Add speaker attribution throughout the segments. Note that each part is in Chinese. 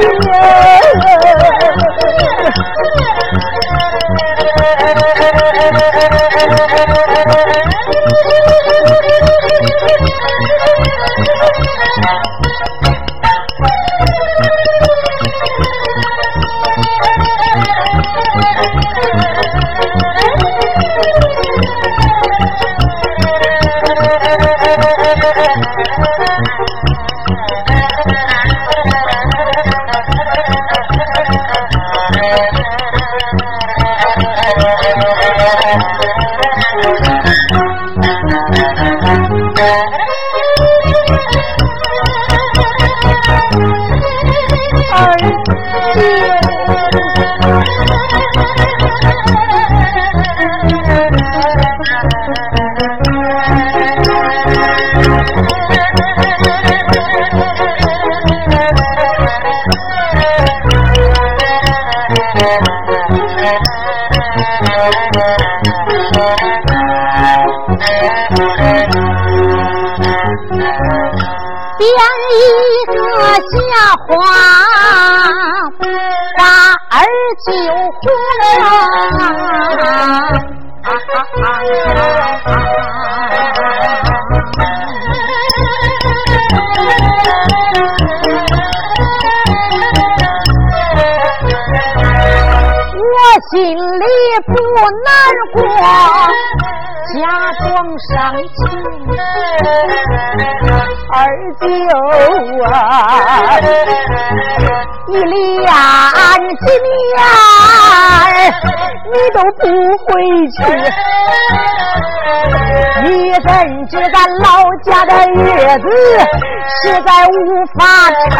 Speaker 1: 안 녕. 一连几年你都不回去，你怎知咱老家的日子实在无法撑？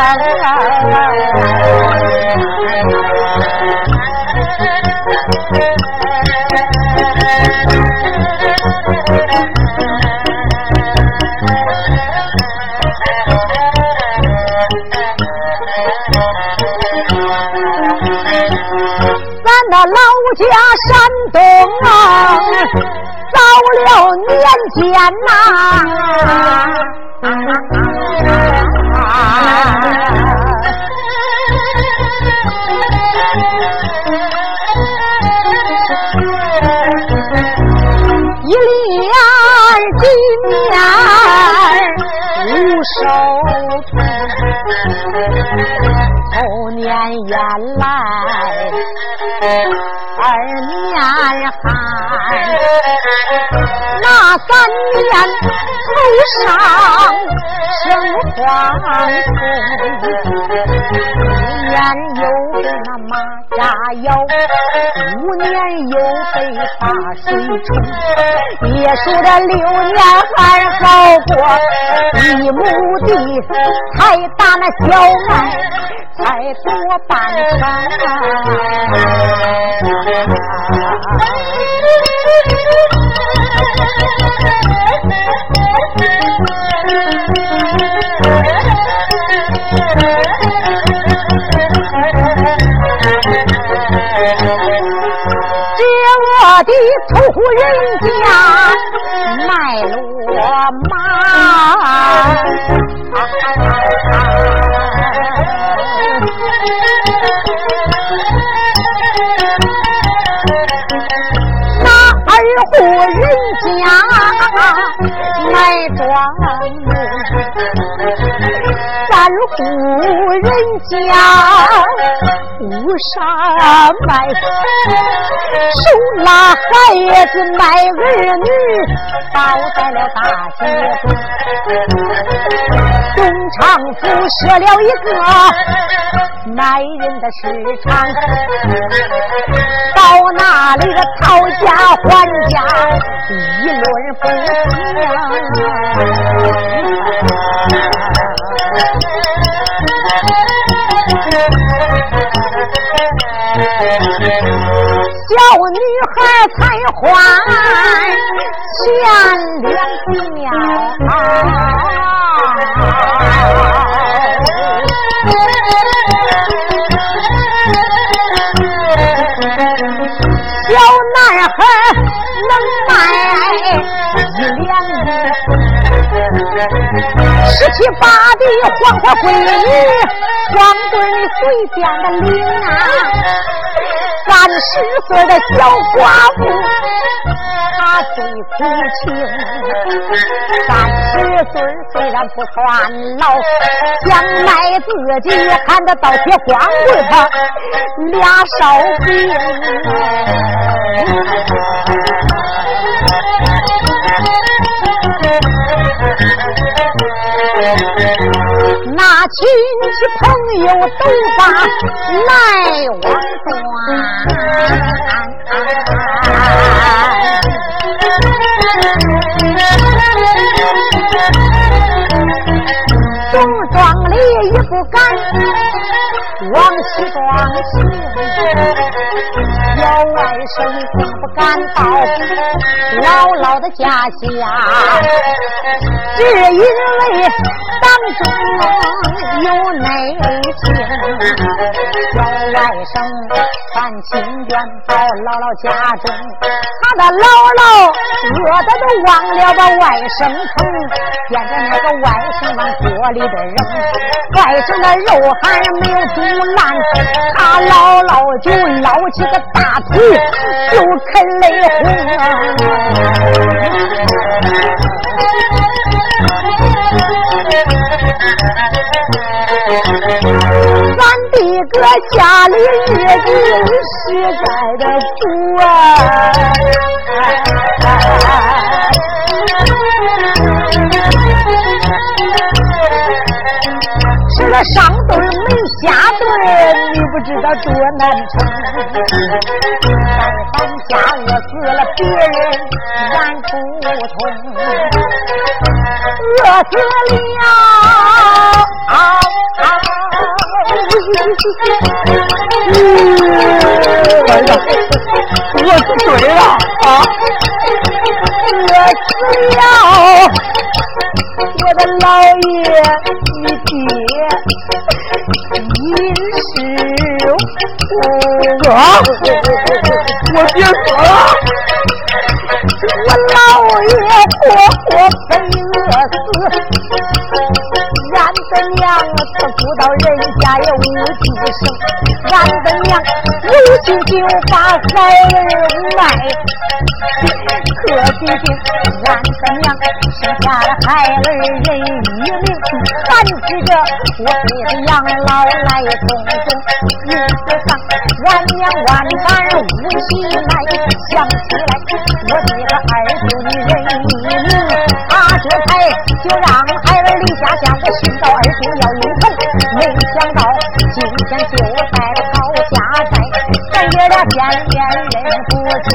Speaker 1: 家山东啊，早了年间呐，一连几年无收后年原来。三年头上生黄虫，四年又被那蚂蚱咬，五年又被大水冲，别说这六年还好过，一亩地才打那小麦。才多半成，仇人家卖骡马，那二户人家卖庄稼。户人家无啥卖，手拉孩子卖儿女，倒在了大街中。东厂府设了一个卖人的市场，到那里个讨价还价，小女孩才还钱两几秒。小男孩能卖一两银，十七八的黄花闺女，光棍随便的领啊，三十岁的小寡妇，她最苦情。三十岁虽然不算老，想卖自己还得倒贴光棍他俩烧饼。那亲戚朋友都把来往断，东庄里也不敢往西庄行。小外甥更不敢到姥姥的家下，只因为当中有内情。小外甥传亲眷到姥姥家中，他的姥姥饿得都忘了把外甥疼，见着那个外甥往锅里边扔，外甥的肉还没有煮烂，他姥姥就捞起个大。大腿就肯泪红！咱的个家里日子实在的苦啊！上顿没下顿，你不知道多难撑。咱家饿死了，别人咱不同。饿死了，啊
Speaker 2: 哎呀，饿死谁了啊？
Speaker 1: 饿死了，我的老爷，
Speaker 2: 我。我爹死了，
Speaker 1: 我老爷活活被饿死。俺的娘，他不到人家也无计生。俺的娘有心就把孩儿卖，可惜的俺的娘生下了孩儿人一命，俺这个我给的养老来送终。因此上，俺娘万般无心来，想起来我这个二舅的人一命，他这才就让孩儿离家乡我。寻找二舅要应酬，没想到今天就在曹家寨，咱爷俩见面认不清，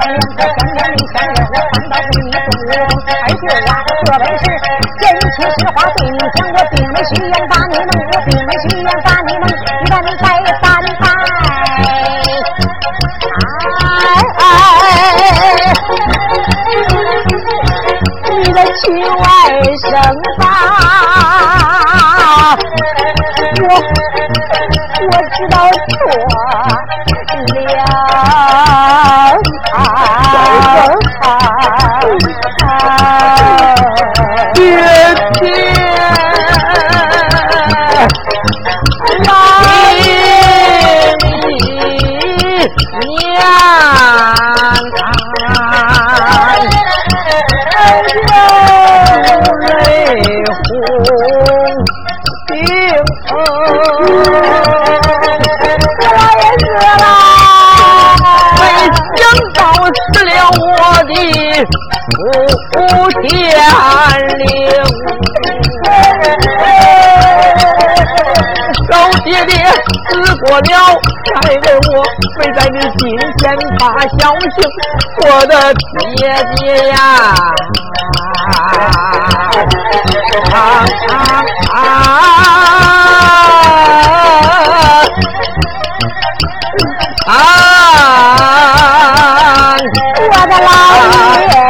Speaker 1: 还两个相认没相认，我看到是你不二舅啊，这本是真情实
Speaker 2: 五天灵，老爹爹死过了，还问我没在你心间把孝行，我的爹爹呀，啊啊啊啊！
Speaker 1: 我的老爷。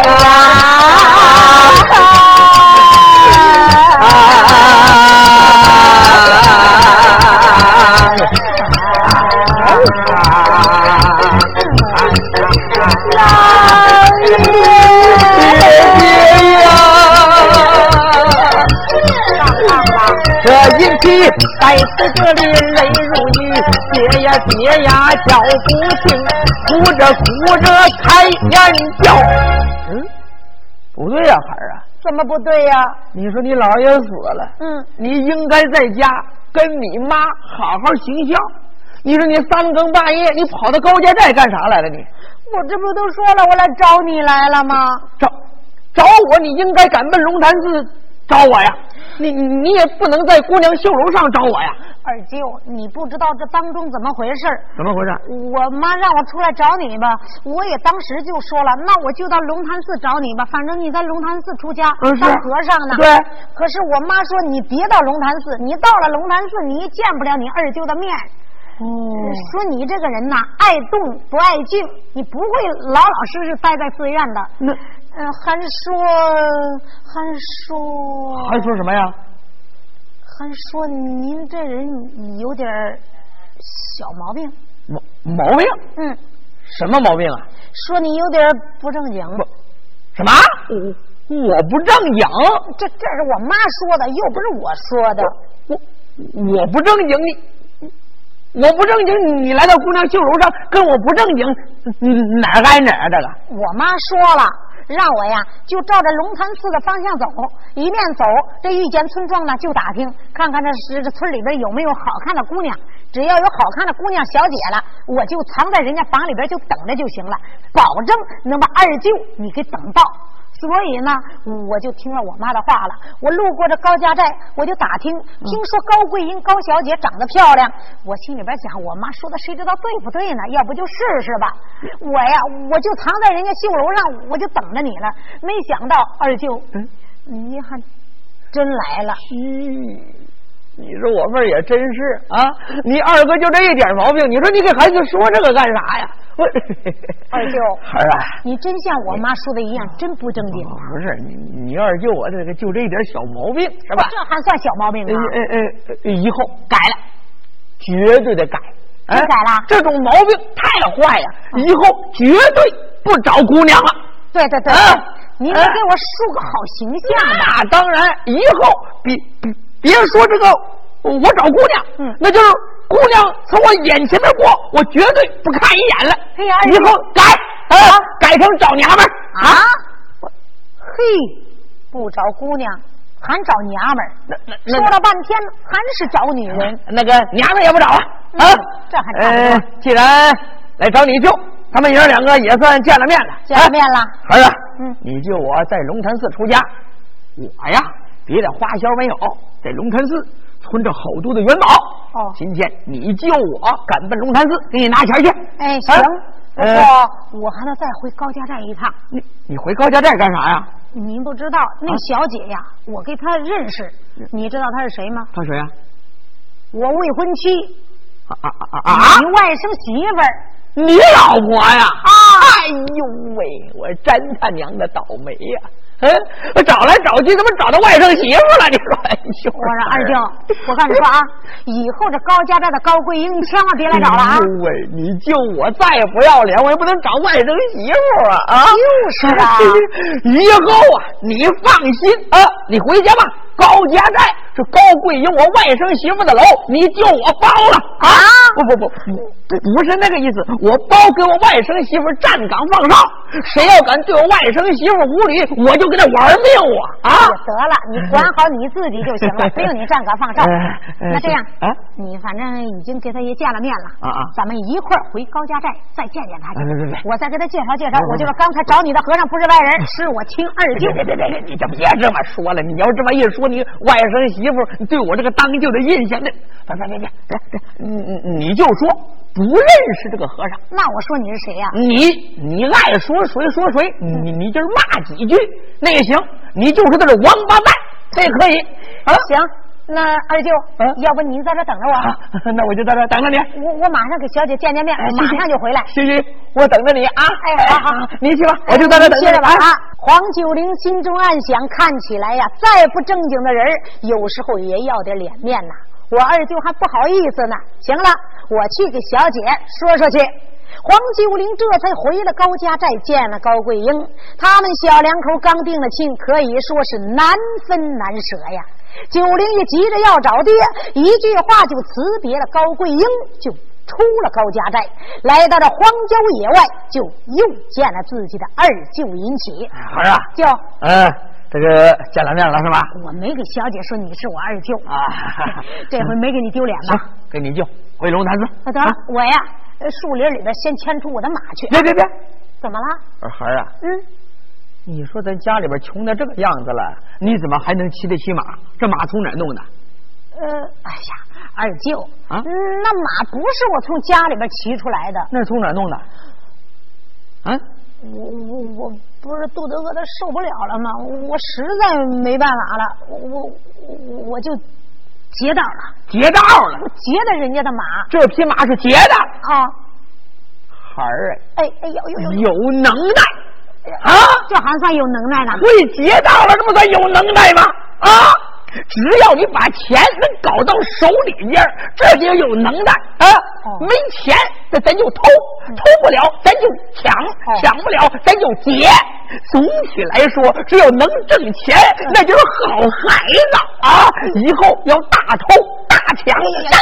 Speaker 2: 引起大在此这里泪如雨，爹呀爹呀叫不停，哭着哭着开眼叫。嗯，不对呀，孩儿啊，
Speaker 1: 怎么不对呀？
Speaker 2: 你说你姥爷死了，
Speaker 1: 嗯，
Speaker 2: 你应该在家跟你妈好好行孝。你说你三更半夜你跑到高家寨干啥来了？你
Speaker 1: 我这不都说了，我来找你来了吗？
Speaker 2: 找找我，你应该赶奔龙潭寺找我呀。你你也不能在姑娘绣楼上找我呀。
Speaker 1: 二舅，你不知道这当中怎么回事？
Speaker 2: 怎么回事？
Speaker 1: 我妈让我出来找你吧，我也当时就说了，那我就到龙潭寺找你吧，反正你在龙潭寺出家
Speaker 2: 嗯
Speaker 1: 当和尚呢。
Speaker 2: 对。
Speaker 1: 可是我妈说你别到龙潭寺，你到了龙潭寺，你也见不了你二舅的面。
Speaker 2: 哦
Speaker 1: 说你这个人呐，爱动不爱静，你不会老老实实待在寺院的。
Speaker 2: 那
Speaker 1: 嗯、还说还说
Speaker 2: 还说什么呀？
Speaker 1: 还说您这人有点小毛病。
Speaker 2: 毛毛病？
Speaker 1: 嗯，
Speaker 2: 什么毛病啊？
Speaker 1: 说你有点不正经。
Speaker 2: 不什么？我我不正经，
Speaker 1: 这这是我妈说的，又不是我说的。
Speaker 2: 我我不正经，你我不正经，你来到姑娘绣楼上跟我不正经，嗯哪儿挨哪儿啊？这个
Speaker 1: 我妈说了，让我呀就照着龙潭寺的方向走，一面走，这遇见村庄呢就打听，看看这是这村里边有没有好看的姑娘。只要有好看的姑娘小姐了，我就藏在人家房里边就等着就行了，保证能把二舅你给等到。所以呢，我就听了我妈的话了。我路过这高家寨，我就打听，听说高桂英高小姐长得漂亮，我心里边想，我妈说的谁知道对不对呢？要不就试试吧。我呀，我就藏在人家绣楼上，我就等着你了。没想到二舅，
Speaker 2: 嗯，
Speaker 1: 你还真来了。
Speaker 2: 嘘。你说我妹儿也真是啊！你二哥就这一点毛病，你说你给孩子说这个干啥呀？我
Speaker 1: 二舅，
Speaker 2: 孩儿啊，
Speaker 1: 你真像我妈说的一样，真不正经。
Speaker 2: 不是你，你二舅我这个就这一点小毛病是吧？
Speaker 1: 这还算小毛病啊？
Speaker 2: 呃呃呃，以后改了，绝对得改。哎，
Speaker 1: 改了
Speaker 2: 这种毛病太坏呀！以后绝对不找姑娘了。
Speaker 1: 对对对，
Speaker 2: 啊
Speaker 1: 您得给我树个好形象吧。
Speaker 2: 那当然，以后别别别说这个，我找姑娘，
Speaker 1: 嗯
Speaker 2: 那就是姑娘从我眼前面过，我绝对不看一眼了。
Speaker 1: 哎呀
Speaker 2: 以后改，啊，改成找娘们儿
Speaker 1: 啊！嘿，不找姑娘，还找娘们儿，
Speaker 2: 那那那
Speaker 1: 说了半天还是找女人。
Speaker 2: 那个娘们儿也不找了
Speaker 1: 嗯
Speaker 2: 啊。
Speaker 1: 这还差不多
Speaker 2: 呃，既然来找你舅，他们爷儿两个也算见了面了。
Speaker 1: 见了面了
Speaker 2: 啊儿子，
Speaker 1: 嗯
Speaker 2: 你舅我在龙潭寺出家，我呀别的花销没有，在龙潭寺存着好多的元宝。
Speaker 1: 哦
Speaker 2: 今天你救我赶奔龙潭寺，给你拿钱去。
Speaker 1: 哎，行
Speaker 2: 啊，
Speaker 1: 不
Speaker 2: 呃
Speaker 1: 过我还得再回高家寨一趟。
Speaker 2: 你你回高家寨干啥呀？
Speaker 1: 您不知道那
Speaker 2: 啊
Speaker 1: 小姐呀，我跟她认识，你知道她是谁吗？
Speaker 2: 她谁呀？
Speaker 1: 我未婚妻，
Speaker 2: 啊啊啊啊啊！
Speaker 1: 你外甥媳妇儿。
Speaker 2: 你老婆呀？啊！哎呦喂，我真他娘的倒霉呀！嗯，我找来找去，怎么找到外甥媳妇了？你说，哎呦！
Speaker 1: 我说二舅，我跟你说啊，以后这高家寨的高桂英，你千万别来找了啊
Speaker 2: 喂，你救我再不要脸，我也不能找外甥媳妇啊！啊，
Speaker 1: 就是啊
Speaker 2: 以后啊，你放心啊，你回家吧。高家寨是高贵英我外甥媳妇的楼，你就我包了啊！不不不不不是那个意思，我包给我外甥媳妇站岗放哨，谁要敢对我外甥媳妇无礼，我就跟他玩命啊
Speaker 1: 啊！得了，你管好你自己就行了，不用你站岗放哨。那这样
Speaker 2: 啊，
Speaker 1: 你反正已经给他也见了面了
Speaker 2: 啊啊
Speaker 1: 咱们一块儿回高家寨再见见他去
Speaker 2: 哎别别别。
Speaker 1: 我再给他介绍介绍，我就是刚才找你的和尚不是外人，是我亲二舅
Speaker 2: 别。别别别，你就别这么说了。你要这么一说，你外甥媳妇对我这个当舅的印象，那别别别别别别，你你你就说不认识这个和尚，
Speaker 1: 那我说你是谁呀？
Speaker 2: 你你爱说谁说谁，你你就是骂几句那也行，你就说他是王八蛋，这也可以啊。
Speaker 1: 行，那二舅
Speaker 2: 啊，
Speaker 1: 要不您在这等着我，
Speaker 2: 啊，那我就在这等着你。
Speaker 1: 我我马上给小姐见见面，马上就回来。
Speaker 2: 行行，我等着你啊。
Speaker 1: 哎好好
Speaker 2: 你去吧，我就在这等着你
Speaker 1: 接着吧啊！黄九龄心中暗想，看起来呀，再不正经的人，有时候也要点脸面呐。我二舅还不好意思呢。行了，我去给小姐说说去。黄九龄这才回了高家寨，见了高桂英。他们小两口刚定了亲，可以说是难分难舍呀。九灵一急着要找爹，一句话就辞别了高桂英，就出了高家寨，来到这荒郊野外，就又见了自己的二舅尹启。
Speaker 2: 孩儿啊，
Speaker 1: 舅，
Speaker 2: 嗯，这个见了面了是吧？
Speaker 1: 我没给小姐说你是我二舅
Speaker 2: 啊，
Speaker 1: 这回没给你丢脸吧？
Speaker 2: 行，给你舅回龙潭子。
Speaker 1: 那得了，我呀，树林里边先牵出我的马去。
Speaker 2: 别别别，
Speaker 1: 怎么了？
Speaker 2: 二孩儿啊，
Speaker 1: 嗯，
Speaker 2: 你说咱家里边穷的这个样子了，你怎么还能骑得起马？这马从哪弄的？
Speaker 1: 呃，哎呀，二舅
Speaker 2: 啊
Speaker 1: 嗯那马不是我从家里边骑出来的，
Speaker 2: 那是从哪弄的？啊？
Speaker 1: 我我我不是肚子饿的受不了了吗？我实在没办法了，我我我我就劫道了，
Speaker 2: 劫道了
Speaker 1: 我！劫的人家的马
Speaker 2: 这匹马是劫的，
Speaker 1: 啊！
Speaker 2: 孩儿
Speaker 1: 哎哎呦呦呦，
Speaker 2: 有能耐啊！
Speaker 1: 这还算有能耐呢？
Speaker 2: 会劫道了，这不算有能耐吗？啊！只要你把钱能搞到手里边，这就有能耐啊！
Speaker 1: 哦
Speaker 2: 没钱，那咱就偷，偷不了咱就抢，
Speaker 1: 哦
Speaker 2: 抢不了咱就劫。总体来说，只要能挣钱，那就是好孩子啊！以后要大偷大抢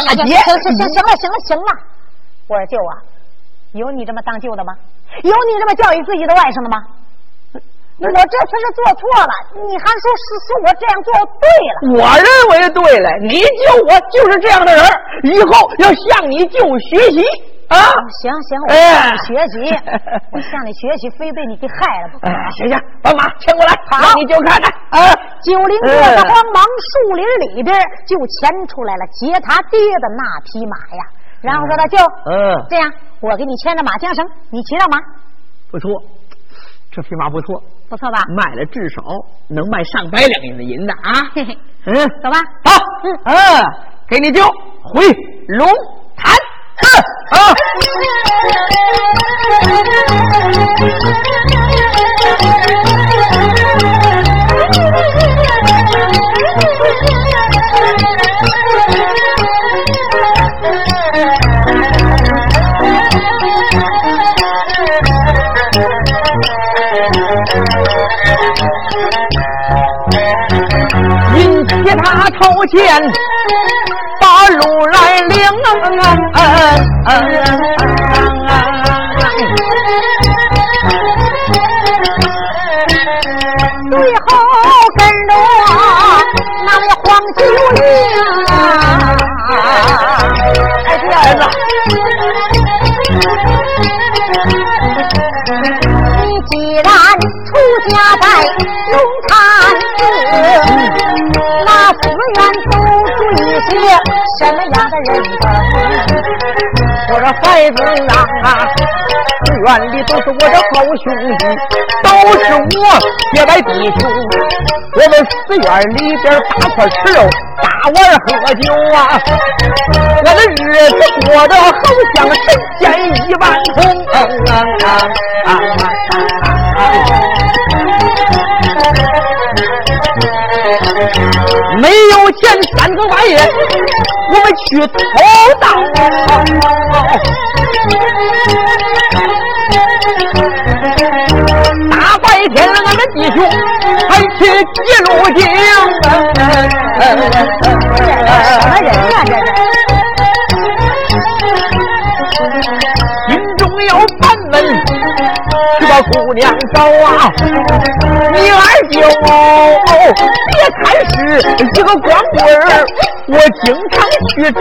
Speaker 2: 大劫。
Speaker 1: 行行行行了行了行了，我说舅啊，有你这么当舅的吗？有你这么教育自己的外甥的吗？我这次是做错了，你还说是说我这样做对了？
Speaker 2: 我认为对了，你救我就是这样的人，以后要向你舅学习啊！
Speaker 1: 行行，我
Speaker 2: 哎
Speaker 1: 向你 学习，我向你学习，非被你给害了不可。
Speaker 2: 哎，行行，把马牵过来，
Speaker 1: 好
Speaker 2: 你就看看啊！
Speaker 1: 九灵这才慌忙树林里边就牵出来了劫他爹的那匹马呀，然后说他舅，
Speaker 2: 嗯，
Speaker 1: 这样我给你牵着马缰绳，你骑上马，
Speaker 2: 不错，这匹马不错，
Speaker 1: 不错吧？
Speaker 2: 卖了至少能卖上百两银子银子啊！
Speaker 1: 嘿嘿，
Speaker 2: 嗯，
Speaker 1: 走吧。
Speaker 2: 走，嗯，给你丢回龙潭。嗯啊，引起他头前把路来领。
Speaker 1: 什么样的人等？
Speaker 2: 我说孩子啊，寺院里都是我的好兄弟，都是我结拜弟兄。我们寺院里边大块吃肉，大碗喝酒啊，我的日子过得好像神仙一般红。啊没有三更半夜，我们去偷盗。大白天俺们弟兄还去记录经。
Speaker 1: 什么人啊这是？
Speaker 2: 心中有烦闷，去把姑娘找啊！你二舅别看是一个光棍儿，我经常去找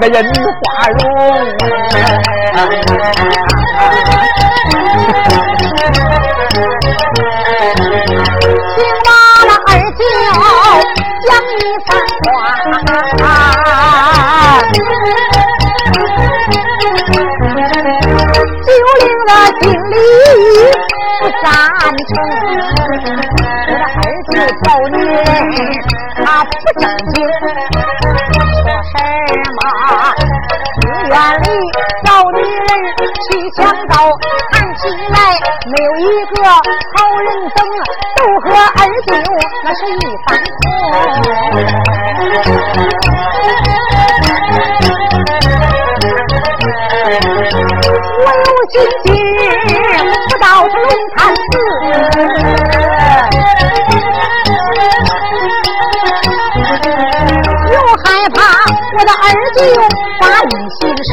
Speaker 2: 那人花容。
Speaker 1: 请把那二舅讲一番话。九龄的心里不赞成，我的儿子找女人，他不正经，说什么寺院里找女人去抢刀，看起来没有一个好人等，都和二舅那是一般我有心情到这龙潭寺。二舅把你心生，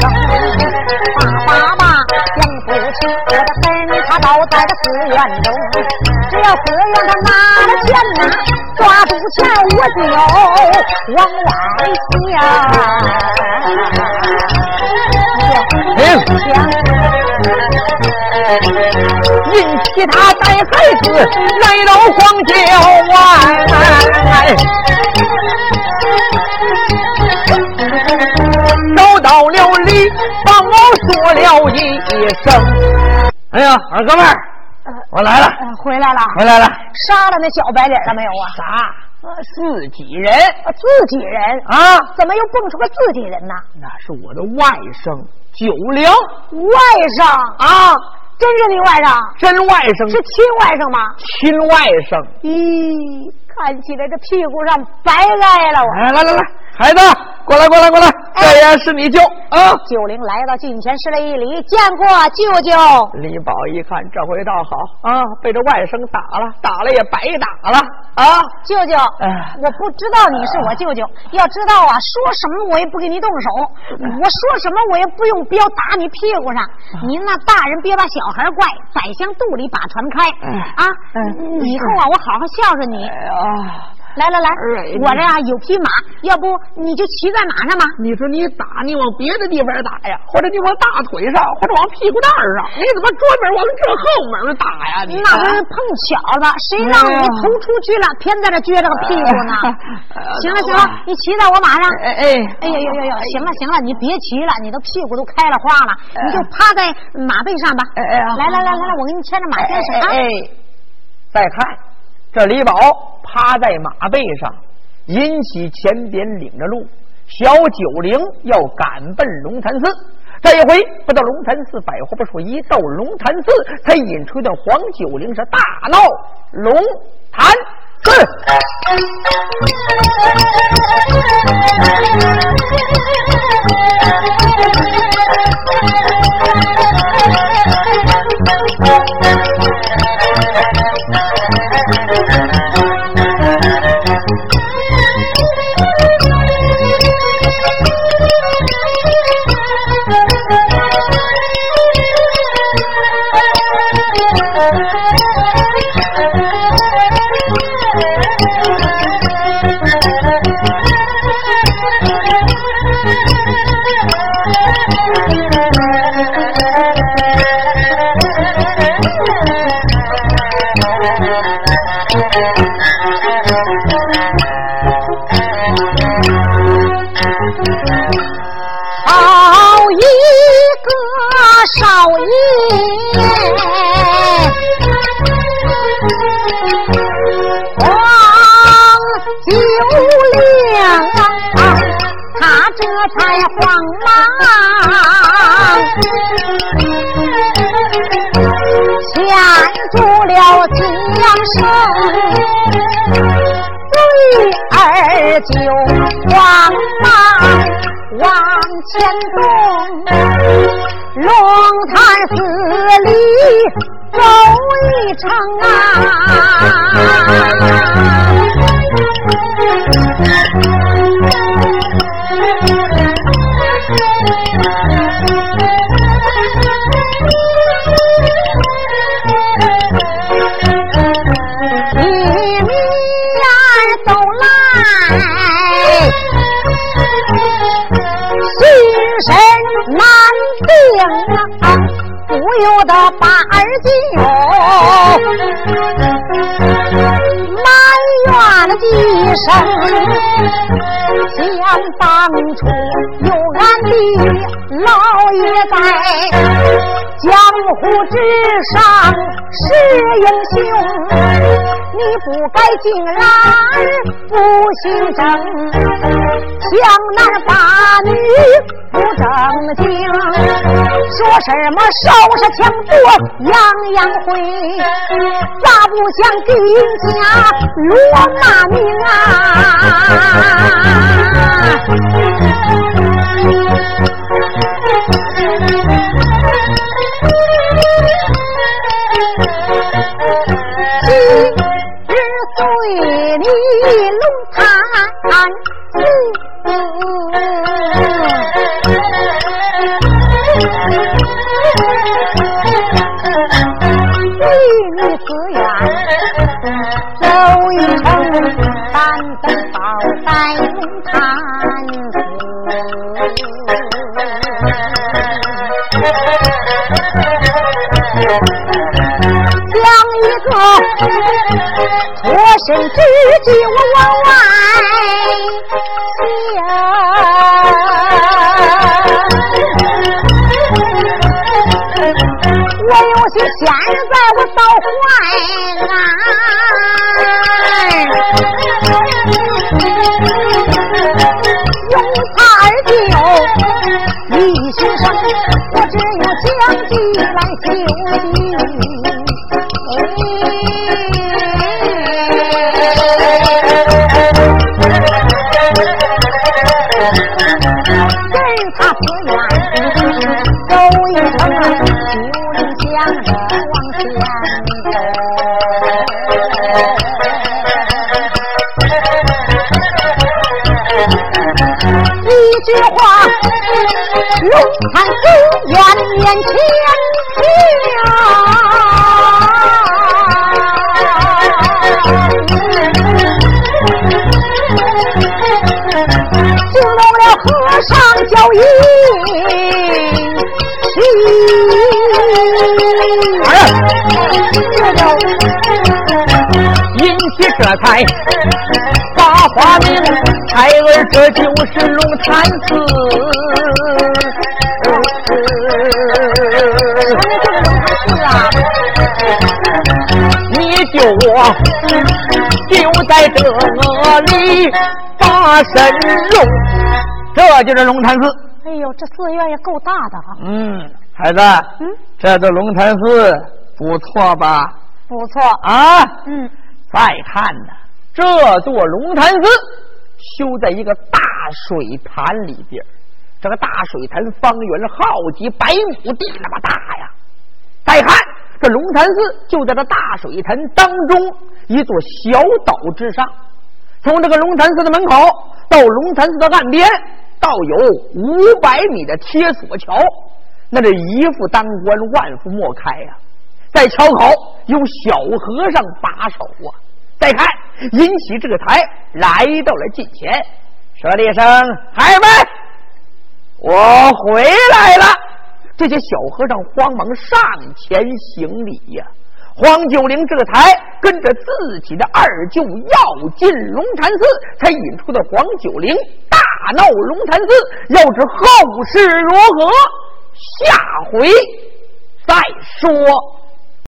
Speaker 1: 爸爸想不起我的坟，他倒在这寺院中。只要寺院他拿了钱呐，抓住钱我就往外
Speaker 2: 想。引起他带孩子来到荒郊外。找到了你，帮我说了一声：“哎呀，二哥们儿，我来了，
Speaker 1: 回来了，
Speaker 2: 回来了。
Speaker 1: 杀了那小白脸了没有啊？
Speaker 2: 杀，自己人，
Speaker 1: 自己人
Speaker 2: 啊？
Speaker 1: 怎么又蹦出个自己人呢？
Speaker 2: 那是我的外甥九龄，
Speaker 1: 外甥
Speaker 2: 啊，
Speaker 1: 真是你外甥？
Speaker 2: 真外甥？
Speaker 1: 是亲外甥吗？
Speaker 2: 亲外甥。
Speaker 1: 咦，看起来这屁股上白挨了我。
Speaker 2: 来来来来，孩子，过来过来过来。”这也是你舅啊！
Speaker 1: 九龄来到近前施了一礼，见过舅舅。
Speaker 2: 李宝一看，这回倒好啊，被这外甥打了，打了也白打了啊！
Speaker 1: 舅舅，我不知道你是我舅舅，要知道啊，说什么我也不给你动手，我说什么我也不用镖打你屁股上。您那大人别把小孩怪，宰相肚里把船开啊！以后啊，我好好孝顺你。来来来，我这呀有匹马，要不你就骑在马上吧。
Speaker 2: 你说你打，你往别的地方打呀，或者你往大腿上，或者往屁股蛋上，你怎么专门往这后门打呀？你
Speaker 1: 那不是碰巧了，谁让你头出去了，偏在这撅着个屁股呢？行了行了，你骑在我马上。
Speaker 2: 哎哎
Speaker 1: 哎呦呦呦呦！行了行了，你别骑了，你的屁股都开了花了，你就趴在马背上吧。
Speaker 2: 哎哎
Speaker 1: 来来来来来，我给你牵着马先生啊。
Speaker 2: 哎，再看。这李宝趴在马背上，引起前边领着路，小九龄要赶奔龙潭寺。这一回不到龙潭寺，百货不说，一到龙潭寺，才引出一段黄九龄是大闹龙潭寺。
Speaker 1: 山东龙潭寺里走一程啊。当初有俺的老爷在江湖之上是英雄，你不该竟然不姓郑，江南八女不正经，说什么烧杀抢夺样样会，咋不想给家落骂名啊？今日随你龙潭寺。脱身之际我往外想我有些闲句话，龙潭寺院面前停，惊动了和尚叫一
Speaker 2: 引起这才花名，孩儿这就是龙潭寺。你救我，就在这里把身龙，这就是龙潭寺。
Speaker 1: 哎呦，这寺院也够大的哈。
Speaker 2: 嗯，孩子，嗯，这座龙潭寺不错吧？
Speaker 1: 不错
Speaker 2: 啊。
Speaker 1: 嗯，
Speaker 2: 再看呢，这座龙潭寺修在一个大水潭里边，这个大水潭方圆好几百亩地那么大呀。再看这龙潭寺就在这大水潭当中一座小岛之上，从这个龙潭寺的门口到龙潭寺的岸边。倒有五百米的铁索桥，那这一夫当关，万夫莫开呀！在桥口有小和尚把守啊。再看，引起这个台来到了近前，说了一声：“孩儿们，我回来了。”这些小和尚慌忙上前行礼呀。黄九龄这个才跟着自己的二舅要进龙潭寺，才引出的黄九龄大闹龙潭寺。要知后事如何，下回再说。